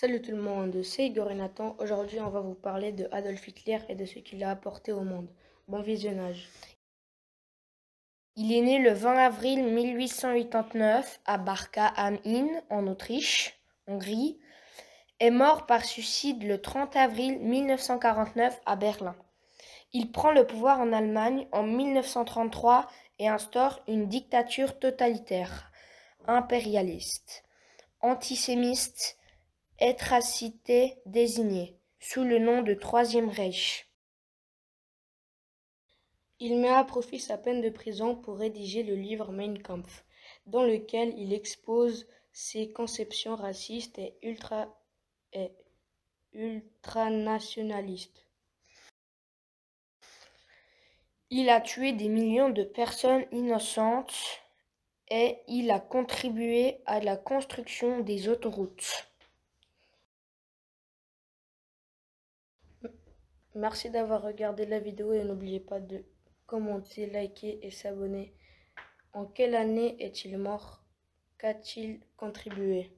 Salut tout le monde, c'est Igor et Nathan. Aujourd'hui, on va vous parler de Adolf Hitler et de ce qu'il a apporté au monde. Bon visionnage. Il est né le 20 avril 1889 à Barka am Inn, en Autriche, Hongrie, est mort par suicide le 30 avril 1949 à Berlin. Il prend le pouvoir en Allemagne en 1933 et instaure une dictature totalitaire, impérialiste, antisémiste, cité désigné, sous le nom de Troisième Reich. Il met à profit sa peine de prison pour rédiger le livre Mein Kampf, dans lequel il expose ses conceptions racistes et ultra et ultranationaliste. Il a tué des millions de personnes innocentes et il a contribué à la construction des autoroutes. Merci d'avoir regardé la vidéo et n'oubliez pas de commenter, liker et s'abonner. En quelle année est-il mort? Qu'a-t-il contribué?